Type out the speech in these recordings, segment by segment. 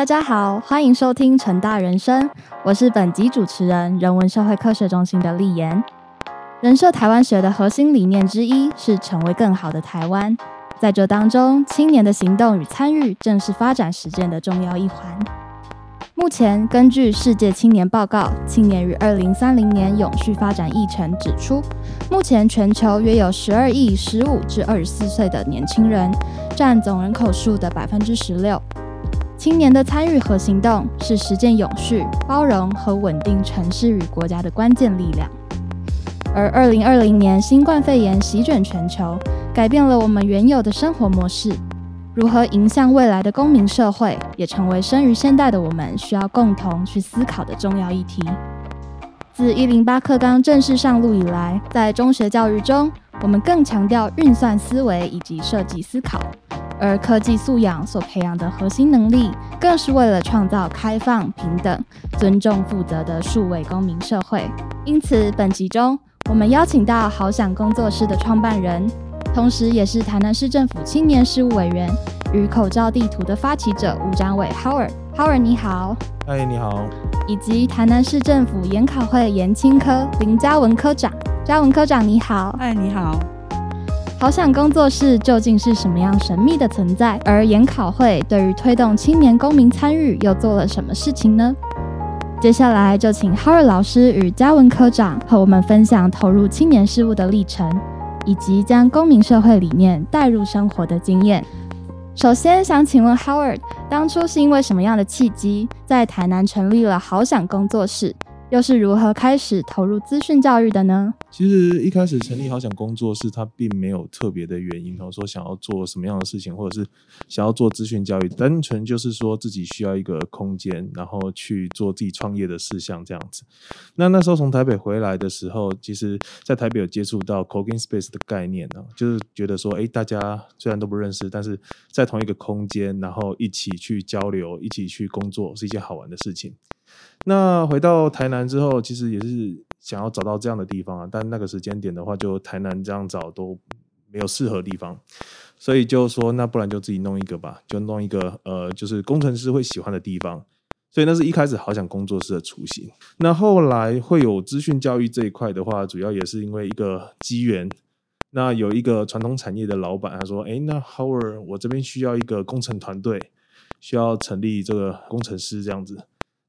大家好，欢迎收听成大人生，我是本集主持人人文社会科学中心的丽妍。人设台湾学的核心理念之一是成为更好的台湾，在这当中，青年的行动与参与正是发展实践的重要一环。目前，根据世界青年报告《青年与二零三零年永续发展议程》指出，目前全球约有十二亿十五至二十四岁的年轻人，占总人口数的百分之十六。青年的参与和行动是实践永续、包容和稳定城市与国家的关键力量。而二零二零年新冠肺炎席卷全球，改变了我们原有的生活模式。如何迎向未来的公民社会，也成为生于现代的我们需要共同去思考的重要议题。自一零八课纲正式上路以来，在中学教育中，我们更强调运算思维以及设计思考，而科技素养所培养的核心能力，更是为了创造开放、平等、尊重、负责的数位公民社会。因此，本集中我们邀请到好想工作室的创办人。同时，也是台南市政府青年事务委员与口罩地图的发起者吴展伟 Howard。Howard 你好，嗨你好，以及台南市政府研考会研青科林嘉文科长，嘉文科长你好，嗨你好。好想工作室究竟是什么样神秘的存在？而研考会对于推动青年公民参与又做了什么事情呢？接下来就请 Howard 老师与嘉文科长和我们分享投入青年事务的历程。以及将公民社会理念带入生活的经验。首先想请问 Howard，当初是因为什么样的契机，在台南成立了好想工作室？又是如何开始投入资讯教育的呢？其实一开始成立好想工作室，它并没有特别的原因，然后说想要做什么样的事情，或者是想要做资讯教育，单纯就是说自己需要一个空间，然后去做自己创业的事项这样子。那那时候从台北回来的时候，其实在台北有接触到 Cooking space 的概念呢，就是觉得说，哎，大家虽然都不认识，但是在同一个空间，然后一起去交流，一起去工作，是一件好玩的事情。那回到台南之后，其实也是想要找到这样的地方啊，但那个时间点的话，就台南这样找都没有适合地方，所以就说那不然就自己弄一个吧，就弄一个呃，就是工程师会喜欢的地方。所以那是一开始好想工作室的雏形。那后来会有资讯教育这一块的话，主要也是因为一个机缘。那有一个传统产业的老板他说：“哎，那 Howard，我这边需要一个工程团队，需要成立这个工程师这样子。”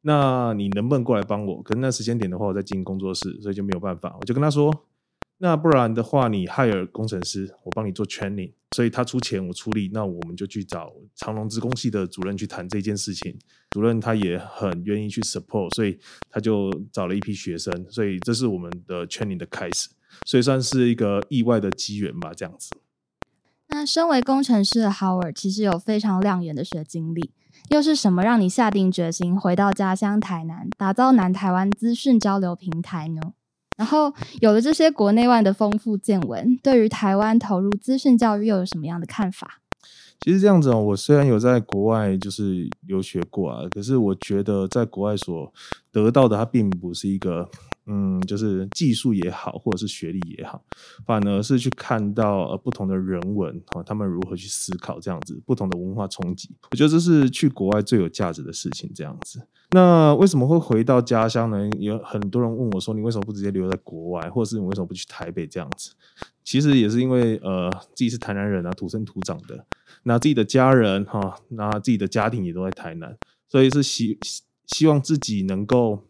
那你能不能过来帮我？可是那时间点的话，我在经营工作室，所以就没有办法。我就跟他说，那不然的话，你 hire 工程师，我帮你做 training，所以他出钱，我出力。那我们就去找长隆职工系的主任去谈这件事情。主任他也很愿意去 support，所以他就找了一批学生。所以这是我们的 training 的开始，所以算是一个意外的机缘吧，这样子。那身为工程师的 Howard，其实有非常亮眼的学经历。又是什么让你下定决心回到家乡台南，打造南台湾资讯交流平台呢？然后有了这些国内外的丰富见闻，对于台湾投入资讯教育又有什么样的看法？其实这样子哦，我虽然有在国外就是留学过啊，可是我觉得在国外所得到的，它并不是一个。嗯，就是技术也好，或者是学历也好，反而是去看到呃不同的人文哈，他们如何去思考这样子不同的文化冲击，我觉得这是去国外最有价值的事情。这样子，那为什么会回到家乡呢？有很多人问我说，你为什么不直接留在国外，或者是你为什么不去台北这样子？其实也是因为呃自己是台南人啊，土生土长的，那自己的家人哈，那自己的家庭也都在台南，所以是希希望自己能够。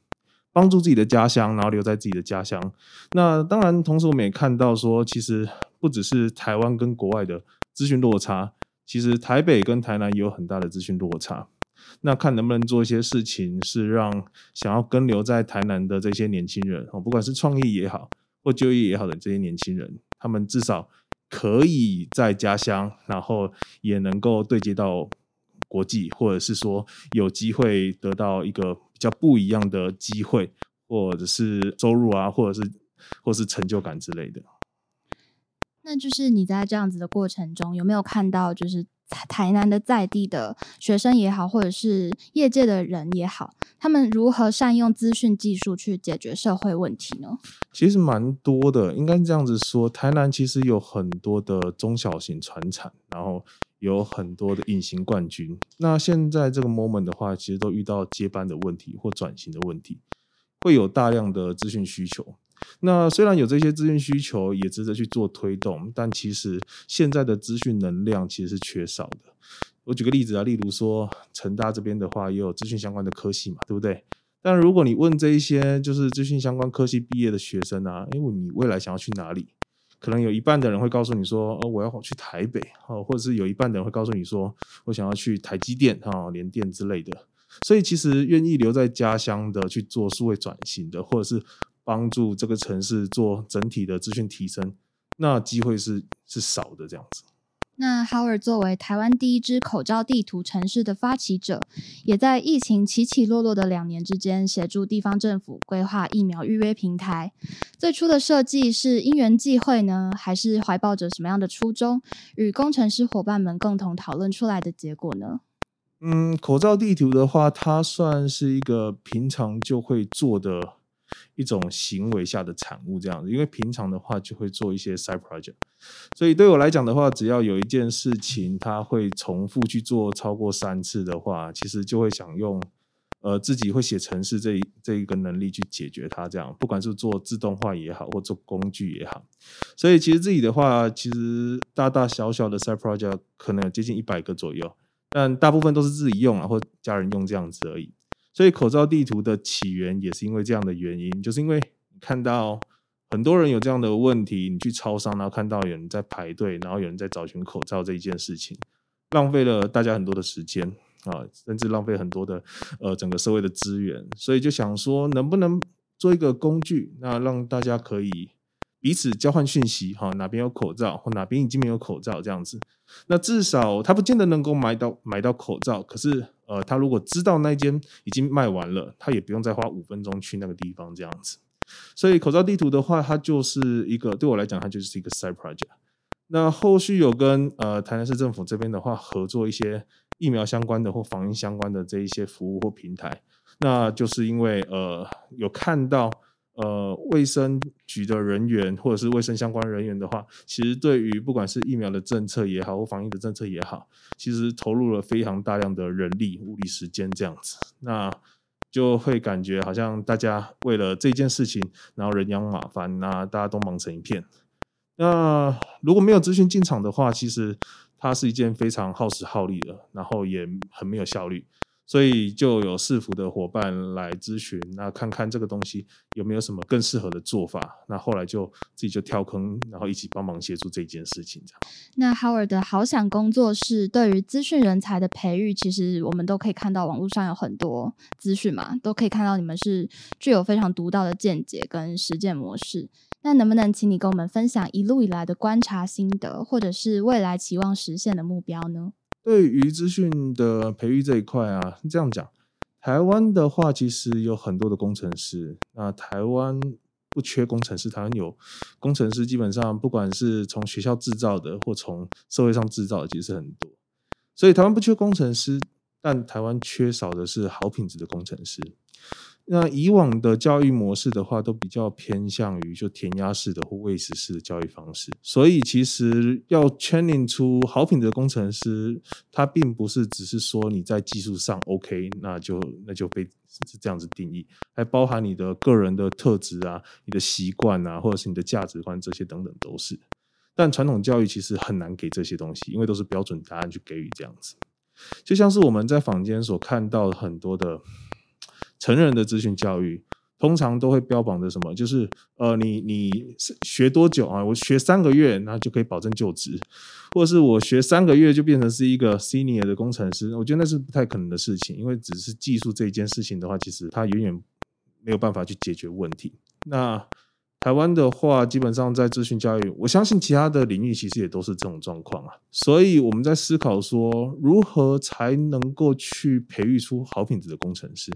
帮助自己的家乡，然后留在自己的家乡。那当然，同时我们也看到说，其实不只是台湾跟国外的资讯落差，其实台北跟台南也有很大的资讯落差。那看能不能做一些事情，是让想要跟留在台南的这些年轻人，哦，不管是创业也好，或就业也好的这些年轻人，他们至少可以在家乡，然后也能够对接到国际，或者是说有机会得到一个比。较不一样的机会，或者是收入啊，或者是或者是成就感之类的。那就是你在这样子的过程中，有没有看到就是台南的在地的学生也好，或者是业界的人也好，他们如何善用资讯技术去解决社会问题呢？其实蛮多的，应该这样子说，台南其实有很多的中小型船厂，然后有很多的隐形冠军。那现在这个 moment 的话，其实都遇到接班的问题或转型的问题，会有大量的资讯需求。那虽然有这些资讯需求，也值得去做推动，但其实现在的资讯能量其实是缺少的。我举个例子啊，例如说成大这边的话，也有资讯相关的科系嘛，对不对？但如果你问这一些就是资讯相关科系毕业的学生啊，因为你未来想要去哪里，可能有一半的人会告诉你说，哦，我要去台北，哦，或者是有一半的人会告诉你说，我想要去台积电啊、联电之类的。所以其实愿意留在家乡的去做数位转型的，或者是帮助这个城市做整体的资讯提升，那机会是是少的这样子。那 Howard 作为台湾第一支口罩地图城市的发起者，也在疫情起起落落的两年之间，协助地方政府规划疫苗预约平台。最初的设计是因缘际会呢，还是怀抱着什么样的初衷，与工程师伙伴们共同讨论出来的结果呢？嗯，口罩地图的话，它算是一个平常就会做的。一种行为下的产物，这样子，因为平常的话就会做一些 side project，所以对我来讲的话，只要有一件事情，它会重复去做超过三次的话，其实就会想用呃自己会写程式这一这一个能力去解决它，这样，不管是做自动化也好，或做工具也好，所以其实自己的话，其实大大小小的 side project 可能有接近一百个左右，但大部分都是自己用啊，或家人用这样子而已。所以口罩地图的起源也是因为这样的原因，就是因为看到很多人有这样的问题，你去超商，然后看到有人在排队，然后有人在找寻口罩这一件事情，浪费了大家很多的时间啊，甚至浪费很多的呃整个社会的资源，所以就想说能不能做一个工具，那让大家可以彼此交换讯息，哈，哪边有口罩或哪边已经没有口罩这样子，那至少他不见得能够买到买到口罩，可是。呃，他如果知道那间已经卖完了，他也不用再花五分钟去那个地方这样子。所以口罩地图的话，它就是一个对我来讲，它就是一个 side project。那后续有跟呃台南市政府这边的话合作一些疫苗相关的或防疫相关的这一些服务或平台，那就是因为呃有看到。呃，卫生局的人员或者是卫生相关人员的话，其实对于不管是疫苗的政策也好，或防疫的政策也好，其实投入了非常大量的人力、物力、时间这样子，那就会感觉好像大家为了这件事情，然后人仰马翻，那大家都忙成一片。那如果没有资讯进场的话，其实它是一件非常耗时耗力的，然后也很没有效率。所以就有市府的伙伴来咨询，那看看这个东西有没有什么更适合的做法。那后来就自己就跳坑，然后一起帮忙协助这件事情。这样。那 Howard 的好想工作室对于资讯人才的培育，其实我们都可以看到网络上有很多资讯嘛，都可以看到你们是具有非常独到的见解跟实践模式。那能不能请你跟我们分享一路以来的观察心得，或者是未来期望实现的目标呢？对于资讯的培育这一块啊，这样讲，台湾的话其实有很多的工程师。那台湾不缺工程师，台湾有工程师，基本上不管是从学校制造的，或从社会上制造的，其实很多。所以台湾不缺工程师，但台湾缺少的是好品质的工程师。那以往的教育模式的话，都比较偏向于就填鸭式的或喂食式的教育方式，所以其实要 training 出好品的工程师，他并不是只是说你在技术上 OK，那就那就被是这样子定义，还包含你的个人的特质啊、你的习惯啊，或者是你的价值观这些等等都是。但传统教育其实很难给这些东西，因为都是标准答案去给予这样子，就像是我们在坊间所看到很多的。成人的资讯教育通常都会标榜着什么？就是呃，你你学多久啊？我学三个月，那就可以保证就职，或者是我学三个月就变成是一个 senior 的工程师？我觉得那是不太可能的事情，因为只是技术这一件事情的话，其实它远远没有办法去解决问题。那台湾的话，基本上在资讯教育，我相信其他的领域其实也都是这种状况啊。所以我们在思考说，如何才能够去培育出好品质的工程师？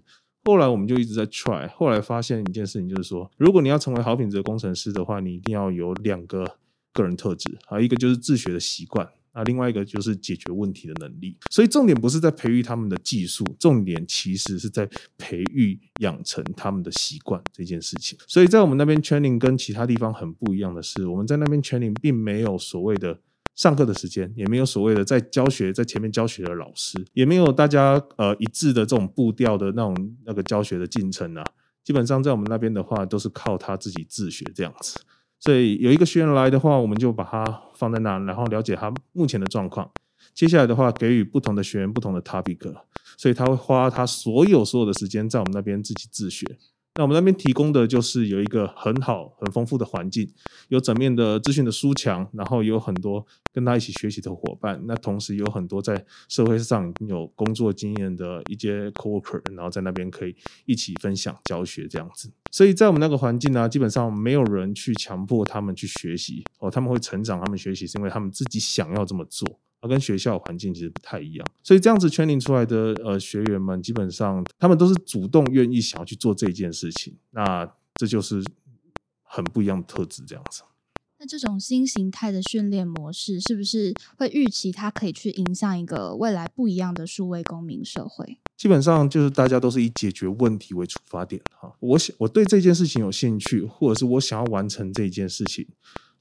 后来我们就一直在 try，后来发现一件事情，就是说，如果你要成为好品质的工程师的话，你一定要有两个个人特质啊，一个就是自学的习惯啊，另外一个就是解决问题的能力。所以重点不是在培育他们的技术，重点其实是在培育养成他们的习惯这件事情。所以在我们那边 training 跟其他地方很不一样的是，我们在那边 training 并没有所谓的上课的时间，也没有所谓的在教学在前面教学的老师，也没有大家呃一致的这种步调的那种那个教学的进程啊。基本上在我们那边的话，都是靠他自己自学这样子。所以有一个学员来的话，我们就把他放在那，然后了解他目前的状况。接下来的话，给予不同的学员不同的 topic，所以他会花他所有所有的时间在我们那边自己自学。那我们那边提供的就是有一个很好、很丰富的环境，有整面的资讯的书墙，然后有很多跟他一起学习的伙伴。那同时有很多在社会上有工作经验的一些 coworker，然后在那边可以一起分享教学这样子。所以在我们那个环境呢，基本上没有人去强迫他们去学习哦，他们会成长，他们学习是因为他们自己想要这么做。跟学校环境其实不太一样，所以这样子 training 出来的呃学员们，基本上他们都是主动愿意想要去做这件事情，那这就是很不一样的特质。这样子，那这种新形态的训练模式，是不是会预期它可以去影响一个未来不一样的数位公民社会？基本上就是大家都是以解决问题为出发点哈。我想我对这件事情有兴趣，或者是我想要完成这件事情，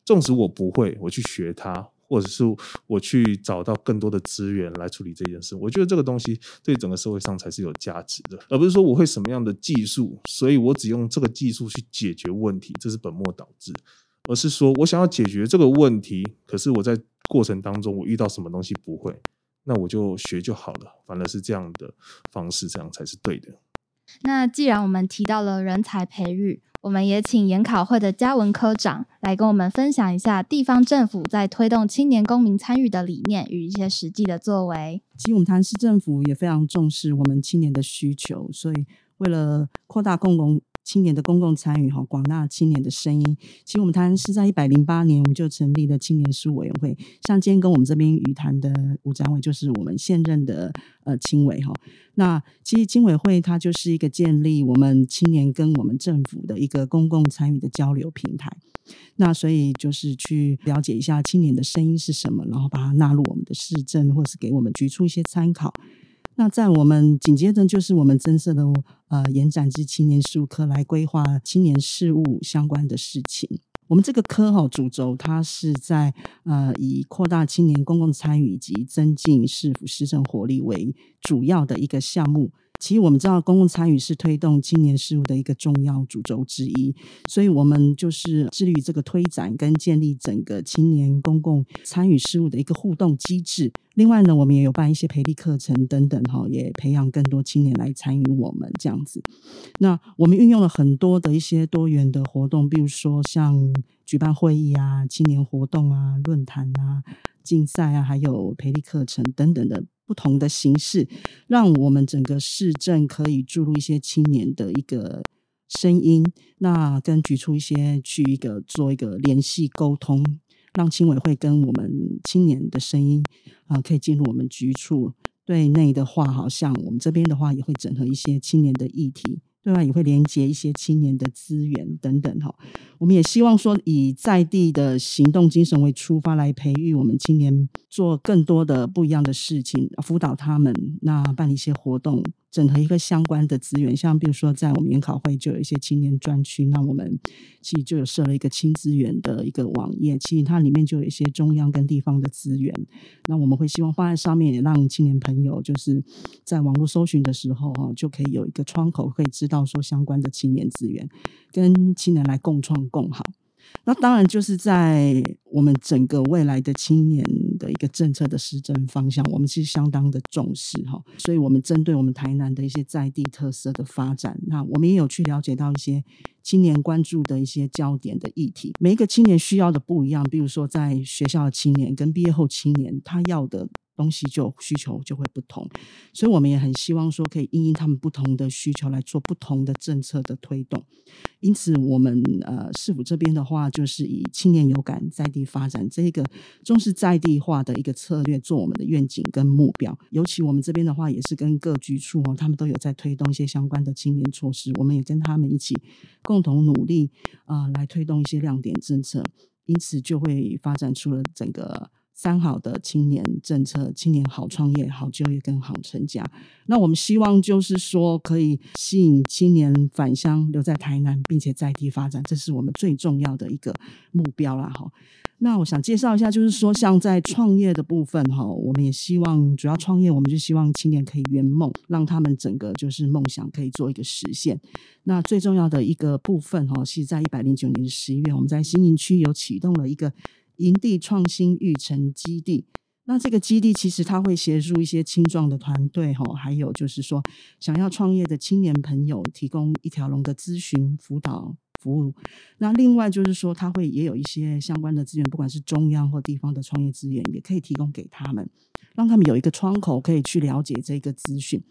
纵使我不会，我去学它。或者是我去找到更多的资源来处理这件事，我觉得这个东西对整个社会上才是有价值的，而不是说我会什么样的技术，所以我只用这个技术去解决问题，这是本末倒置。而是说我想要解决这个问题，可是我在过程当中我遇到什么东西不会，那我就学就好了。反而是这样的方式，这样才是对的。那既然我们提到了人才培育。我们也请研考会的嘉文科长来跟我们分享一下地方政府在推动青年公民参与的理念与一些实际的作为。其实我们台市政府也非常重视我们青年的需求，所以为了扩大共同。青年的公共参与，哈，广大青年的声音。其实我们台湾是在一百零八年，我们就成立了青年事务委员会。像今天跟我们这边语坛的吴展伟，就是我们现任的呃青委哈。那其实青委会它就是一个建立我们青年跟我们政府的一个公共参与的交流平台。那所以就是去了解一下青年的声音是什么，然后把它纳入我们的市政，或是给我们举出一些参考。那在我们紧接着就是我们增设的呃延展至青年事务科来规划青年事务相关的事情。我们这个科哈主轴，它是在呃以扩大青年公共参与以及增进市府市政活力为主要的一个项目。其实我们知道，公共参与是推动青年事务的一个重要主轴之一，所以我们就是致力于这个推展跟建立整个青年公共参与事务的一个互动机制。另外呢，我们也有办一些培力课程等等，哈，也培养更多青年来参与我们这样子。那我们运用了很多的一些多元的活动，比如说像举办会议啊、青年活动啊、论坛啊、竞赛啊，还有培力课程等等的。不同的形式，让我们整个市政可以注入一些青年的一个声音，那跟局处一些去一个做一个联系沟通，让青委会跟我们青年的声音啊，可以进入我们局处。对内的话，好像我们这边的话也会整合一些青年的议题。对外也会连接一些青年的资源等等哈，我们也希望说以在地的行动精神为出发，来培育我们青年做更多的不一样的事情，辅导他们，那办一些活动。整合一个相关的资源，像比如说在我们研考会就有一些青年专区，那我们其实就有设了一个青资源的一个网页，其实它里面就有一些中央跟地方的资源，那我们会希望放在上面，也让青年朋友就是在网络搜寻的时候哈，就可以有一个窗口，可以知道说相关的青年资源，跟青年来共创共好。那当然就是在我们整个未来的青年的一个政策的施政方向，我们是相当的重视哈。所以，我们针对我们台南的一些在地特色的发展，那我们也有去了解到一些青年关注的一些焦点的议题。每一个青年需要的不一样，比如说在学校的青年跟毕业后青年，他要的。东西就需求就会不同，所以我们也很希望说可以因应他们不同的需求来做不同的政策的推动。因此，我们呃市府这边的话，就是以青年有感在地发展这个重视在地化的一个策略做我们的愿景跟目标。尤其我们这边的话，也是跟各局处哦，他们都有在推动一些相关的青年措施，我们也跟他们一起共同努力啊，来推动一些亮点政策。因此，就会发展出了整个。三好的青年政策：青年好创业、好就业跟好成家。那我们希望就是说，可以吸引青年返乡留在台南，并且在地发展，这是我们最重要的一个目标啦！哈。那我想介绍一下，就是说，像在创业的部分哈，我们也希望主要创业，我们就希望青年可以圆梦，让他们整个就是梦想可以做一个实现。那最重要的一个部分哈，是在一百零九年的十一月，我们在新营区有启动了一个营地创新育成基地。那这个基地其实它会协助一些青壮的团队哈，还有就是说想要创业的青年朋友，提供一条龙的咨询辅导。服务，那另外就是说，他会也有一些相关的资源，不管是中央或地方的创业资源，也可以提供给他们，让他们有一个窗口可以去了解这个资讯。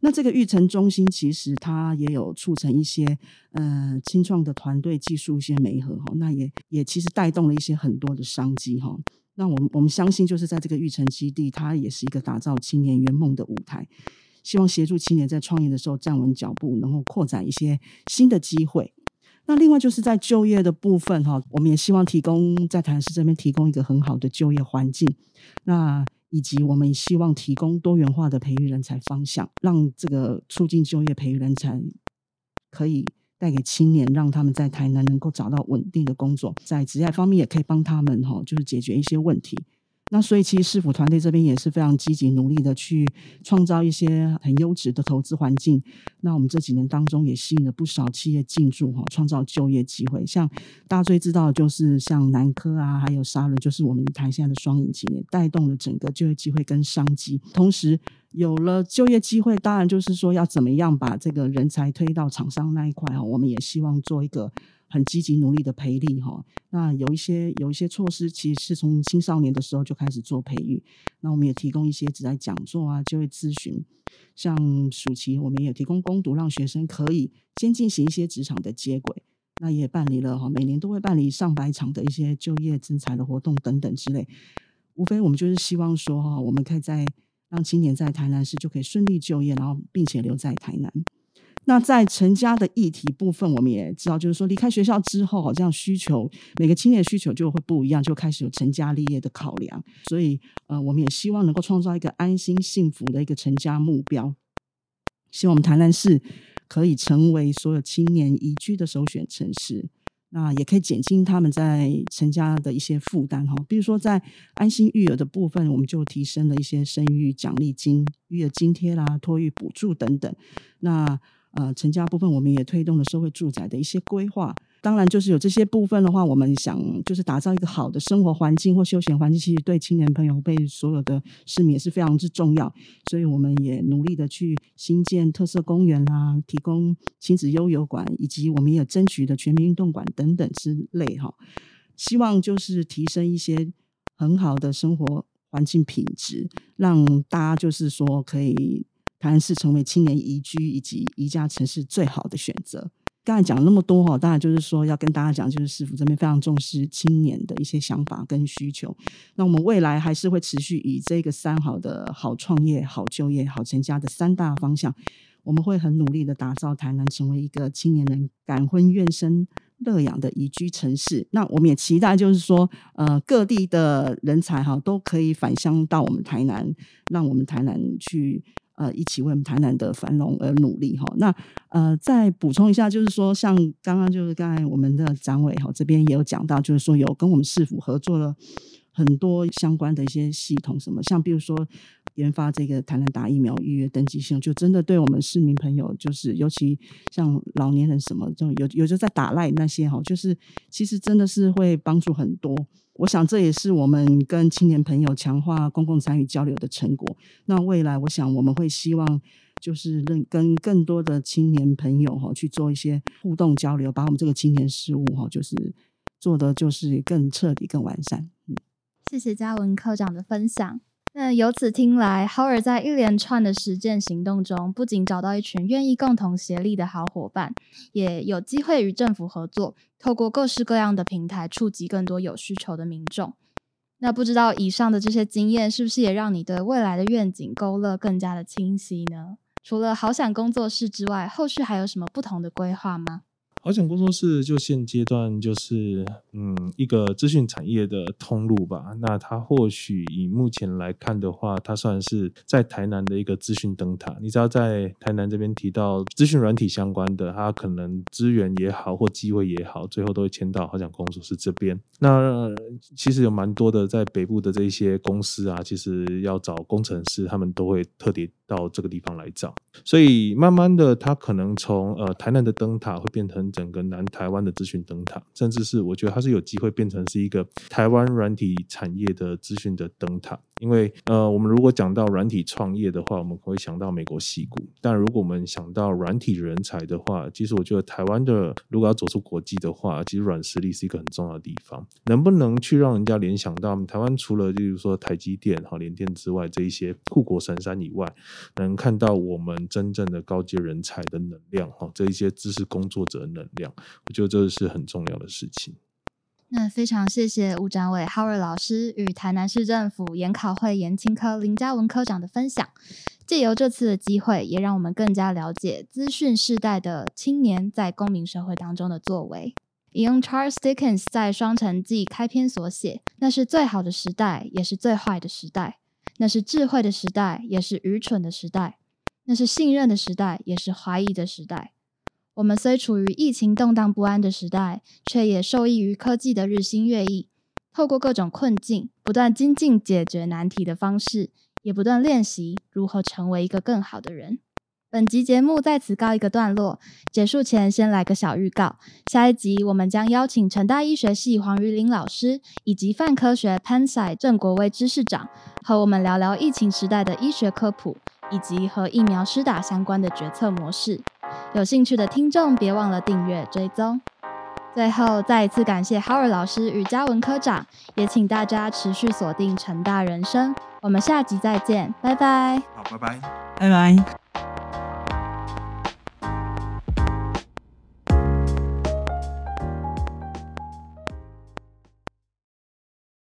那这个育成中心其实它也有促成一些呃青创的团队技术一些媒合哈，那也也其实带动了一些很多的商机哈。那我们我们相信，就是在这个育成基地，它也是一个打造青年圆梦的舞台，希望协助青年在创业的时候站稳脚步，能够扩展一些新的机会。那另外就是在就业的部分哈，我们也希望提供在台南市这边提供一个很好的就业环境，那以及我们希望提供多元化的培育人才方向，让这个促进就业培育人才可以带给青年，让他们在台南能够找到稳定的工作，在职业方面也可以帮他们哈，就是解决一些问题。那所以，其实市府团队这边也是非常积极努力的去创造一些很优质的投资环境。那我们这几年当中也吸引了不少企业进驻哈，创造就业机会。像大家最知道的就是像南科啊，还有沙仑，就是我们台下的双引擎，也带动了整个就业机会跟商机。同时，有了就业机会，当然就是说要怎么样把这个人才推到厂商那一块哈，我们也希望做一个。很积极努力的培力哈，那有一些有一些措施，其实是从青少年的时候就开始做培育。那我们也提供一些只在讲座啊，就业咨询。像暑期，我们也提供攻读，让学生可以先进行一些职场的接轨。那也办理了哈，每年都会办理上百场的一些就业增才的活动等等之类。无非我们就是希望说哈，我们可以在让青年在台南市就可以顺利就业，然后并且留在台南。那在成家的议题部分，我们也知道，就是说离开学校之后，好像需求每个青年的需求就会不一样，就开始有成家立业的考量。所以，呃，我们也希望能够创造一个安心幸福的一个成家目标。希望我们台南市可以成为所有青年宜居的首选城市。那也可以减轻他们在成家的一些负担哈。比如说，在安心育儿的部分，我们就提升了一些生育奖励金、育儿津贴啦、托育补助等等。那呃，成家部分我们也推动了社会住宅的一些规划。当然，就是有这些部分的话，我们想就是打造一个好的生活环境或休闲环境，其实对青年朋友、被所有的市民也是非常之重要。所以，我们也努力的去新建特色公园啦，提供亲子悠游馆，以及我们也争取的全民运动馆等等之类哈。希望就是提升一些很好的生活环境品质，让大家就是说可以。台南市成为青年宜居以及宜家城市最好的选择。刚才讲了那么多哈，当然就是说要跟大家讲，就是市府这边非常重视青年的一些想法跟需求。那我们未来还是会持续以这个三好的好创业、好就业、好成家的三大方向，我们会很努力的打造台南成为一个青年人感婚愿生乐养的宜居城市。那我们也期待就是说，呃，各地的人才哈都可以返乡到我们台南，让我们台南去。呃，一起为我们台南的繁荣而努力哈。那呃，再补充一下，就是说，像刚刚就是刚才我们的展委哈这边也有讲到，就是说有跟我们市府合作了很多相关的一些系统，什么像比如说研发这个台南打疫苗预约登记系统，就真的对我们市民朋友，就是尤其像老年人什么，就有有就在打赖那些哈，就是其实真的是会帮助很多。我想这也是我们跟青年朋友强化公共参与交流的成果。那未来，我想我们会希望就是跟跟更多的青年朋友哈去做一些互动交流，把我们这个青年事务哈就是做的就是更彻底、更完善。嗯，谢谢嘉文科长的分享。那由此听来，豪尔在一连串的实践行动中，不仅找到一群愿意共同协力的好伙伴，也有机会与政府合作，透过各式各样的平台，触及更多有需求的民众。那不知道以上的这些经验，是不是也让你对未来的愿景勾勒更加的清晰呢？除了好想工作室之外，后续还有什么不同的规划吗？好想工作室就现阶段就是嗯一个资讯产业的通路吧。那它或许以目前来看的话，它算是在台南的一个资讯灯塔。你知道在台南这边提到资讯软体相关的，它可能资源也好或机会也好，最后都会迁到好想工作室这边。那其实有蛮多的在北部的这些公司啊，其实要找工程师，他们都会特别到这个地方来找。所以慢慢的，它可能从呃台南的灯塔会变成。整个南台湾的资讯灯塔，甚至是我觉得它是有机会变成是一个台湾软体产业的资讯的灯塔。因为呃，我们如果讲到软体创业的话，我们会想到美国西谷；但如果我们想到软体人才的话，其实我觉得台湾的如果要走出国际的话，其实软实力是一个很重要的地方。能不能去让人家联想到台湾除了例如说台积电、哈联电之外，这一些护国神山以外，能看到我们真正的高阶人才的能量哈，这一些知识工作者的能量，我觉得这是很重要的事情。那非常谢谢吴展伟 Howard 老师与台南市政府研考会研青科林嘉文科长的分享。借由这次的机会，也让我们更加了解资讯世代的青年在公民社会当中的作为。引用 Charles Dickens 在《双城记》开篇所写：“那是最好的时代，也是最坏的时代；那是智慧的时代，也是愚蠢的时代；那是信任的时代，也是怀疑的时代。”我们虽处于疫情动荡不安的时代，却也受益于科技的日新月异。透过各种困境，不断精进解决难题的方式，也不断练习如何成为一个更好的人。本集节目在此告一个段落，结束前先来个小预告：下一集我们将邀请成大医学系黄瑜玲老师以及泛科学潘赛郑国威知识长，和我们聊聊疫情时代的医学科普。以及和疫苗施打相关的决策模式，有兴趣的听众别忘了订阅追踪。最后，再一次感谢 Howard 老师与嘉文科长，也请大家持续锁定成大人生。我们下集再见，拜拜。好，拜拜，拜拜。